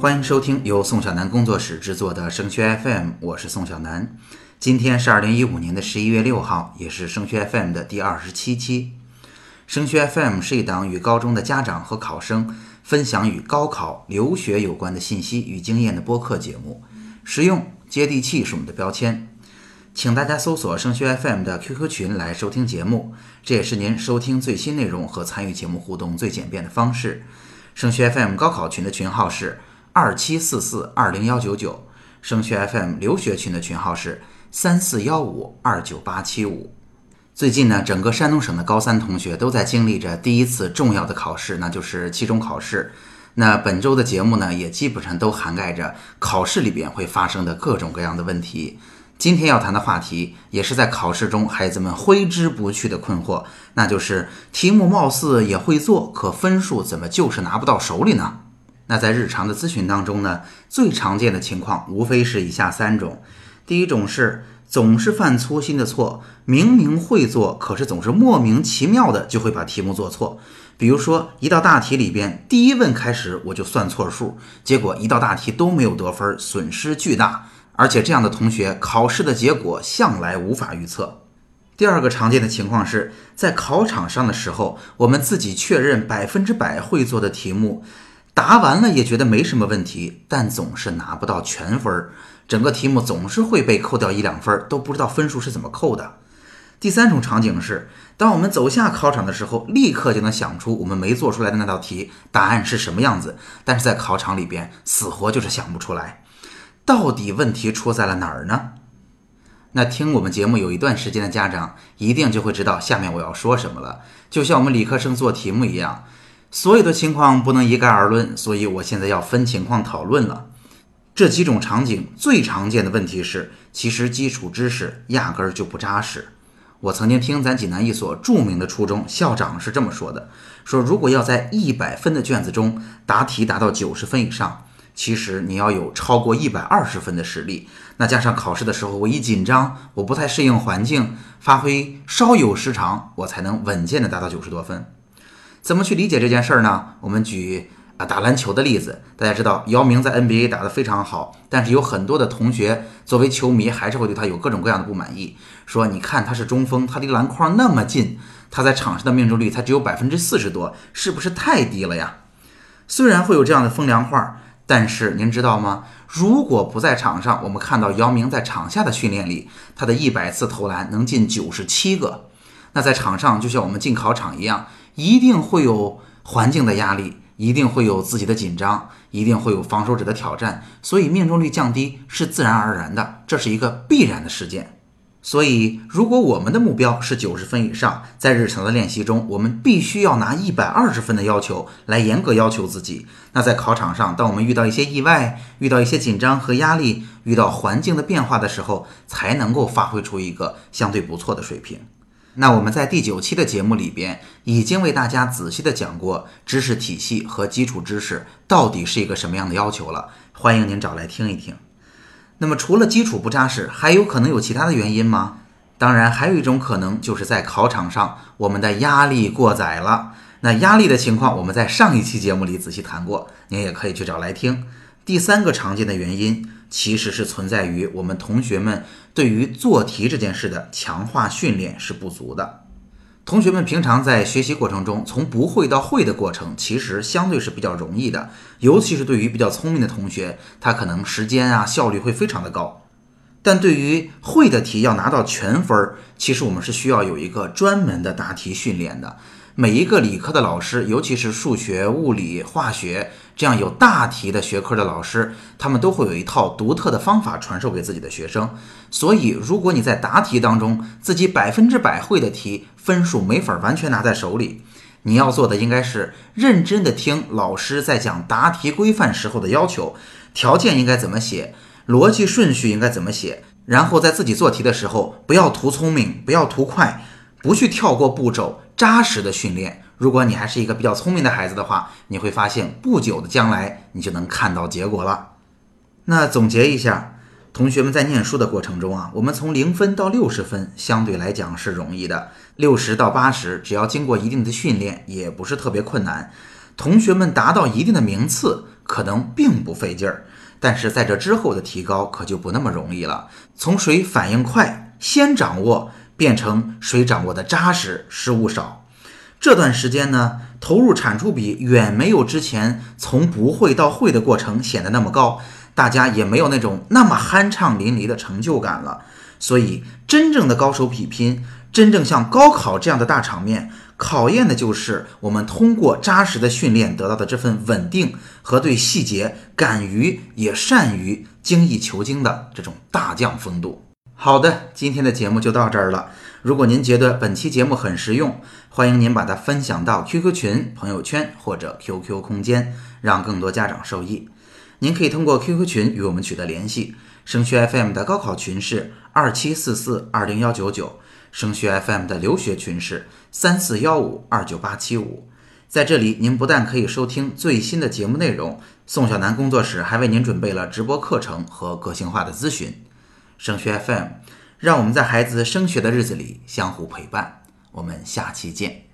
欢迎收听由宋小南工作室制作的升学 FM，我是宋小南。今天是二零一五年的十一月六号，也是升学 FM 的第二十七期。升学 FM 是一档与高中的家长和考生分享与高考、留学有关的信息与经验的播客节目，实用接地气是我们的标签。请大家搜索升学 FM 的 QQ 群来收听节目，这也是您收听最新内容和参与节目互动最简便的方式。升学 FM 高考群的群号是二七四四二零幺九九，升学 FM 留学群的群号是三四幺五二九八七五。最近呢，整个山东省的高三同学都在经历着第一次重要的考试，那就是期中考试。那本周的节目呢，也基本上都涵盖着考试里边会发生的各种各样的问题。今天要谈的话题，也是在考试中孩子们挥之不去的困惑，那就是题目貌似也会做，可分数怎么就是拿不到手里呢？那在日常的咨询当中呢，最常见的情况无非是以下三种：第一种是。总是犯粗心的错，明明会做，可是总是莫名其妙的就会把题目做错。比如说，一道大题里边，第一问开始我就算错数，结果一道大题都没有得分，损失巨大。而且这样的同学，考试的结果向来无法预测。第二个常见的情况是在考场上的时候，我们自己确认百分之百会做的题目，答完了也觉得没什么问题，但总是拿不到全分儿。整个题目总是会被扣掉一两分，都不知道分数是怎么扣的。第三种场景是，当我们走下考场的时候，立刻就能想出我们没做出来的那道题答案是什么样子，但是在考场里边死活就是想不出来。到底问题出在了哪儿呢？那听我们节目有一段时间的家长一定就会知道下面我要说什么了。就像我们理科生做题目一样，所有的情况不能一概而论，所以我现在要分情况讨论了。这几种场景最常见的问题是，其实基础知识压根儿就不扎实。我曾经听咱济南一所著名的初中校长是这么说的：说如果要在一百分的卷子中答题达到九十分以上，其实你要有超过一百二十分的实力。那加上考试的时候我一紧张，我不太适应环境，发挥稍有失常，我才能稳健的达到九十多分。怎么去理解这件事儿呢？我们举。啊，打篮球的例子，大家知道姚明在 NBA 打得非常好，但是有很多的同学作为球迷还是会对他有各种各样的不满意，说你看他是中锋，他离篮筐那么近，他在场上的命中率才只有百分之四十多，是不是太低了呀？虽然会有这样的风凉话，但是您知道吗？如果不在场上，我们看到姚明在场下的训练里，他的一百次投篮能进九十七个，那在场上就像我们进考场一样，一定会有环境的压力。一定会有自己的紧张，一定会有防守者的挑战，所以命中率降低是自然而然的，这是一个必然的事件。所以，如果我们的目标是九十分以上，在日常的练习中，我们必须要拿一百二十分的要求来严格要求自己。那在考场上，当我们遇到一些意外、遇到一些紧张和压力、遇到环境的变化的时候，才能够发挥出一个相对不错的水平。那我们在第九期的节目里边已经为大家仔细的讲过知识体系和基础知识到底是一个什么样的要求了，欢迎您找来听一听。那么除了基础不扎实，还有可能有其他的原因吗？当然，还有一种可能就是在考场上我们的压力过载了。那压力的情况我们在上一期节目里仔细谈过，您也可以去找来听。第三个常见的原因。其实是存在于我们同学们对于做题这件事的强化训练是不足的。同学们平常在学习过程中，从不会到会的过程，其实相对是比较容易的。尤其是对于比较聪明的同学，他可能时间啊效率会非常的高。但对于会的题要拿到全分儿，其实我们是需要有一个专门的答题训练的。每一个理科的老师，尤其是数学、物理、化学这样有大题的学科的老师，他们都会有一套独特的方法传授给自己的学生。所以，如果你在答题当中自己百分之百会的题，分数没法完全拿在手里，你要做的应该是认真的听老师在讲答题规范时候的要求，条件应该怎么写，逻辑顺序应该怎么写，然后在自己做题的时候，不要图聪明，不要图快。不去跳过步骤，扎实的训练。如果你还是一个比较聪明的孩子的话，你会发现不久的将来你就能看到结果了。那总结一下，同学们在念书的过程中啊，我们从零分到六十分相对来讲是容易的，六十到八十只要经过一定的训练，也不是特别困难。同学们达到一定的名次，可能并不费劲儿，但是在这之后的提高可就不那么容易了。从谁反应快，先掌握，变成谁掌握的扎实，失误少。这段时间呢，投入产出比远没有之前从不会到会的过程显得那么高，大家也没有那种那么酣畅淋漓的成就感了。所以，真正的高手比拼，真正像高考这样的大场面，考验的就是我们通过扎实的训练得到的这份稳定和对细节敢于也善于精益求精的这种大将风度。好的，今天的节目就到这儿了。如果您觉得本期节目很实用，欢迎您把它分享到 QQ 群、朋友圈或者 QQ 空间，让更多家长受益。您可以通过 QQ 群与我们取得联系。升学 FM 的高考群是二七四四二零幺九九，升学 FM 的留学群是三四幺五二九八七五。在这里，您不但可以收听最新的节目内容，宋小楠工作室还为您准备了直播课程和个性化的咨询。升学 FM，让我们在孩子升学的日子里相互陪伴。我们下期见。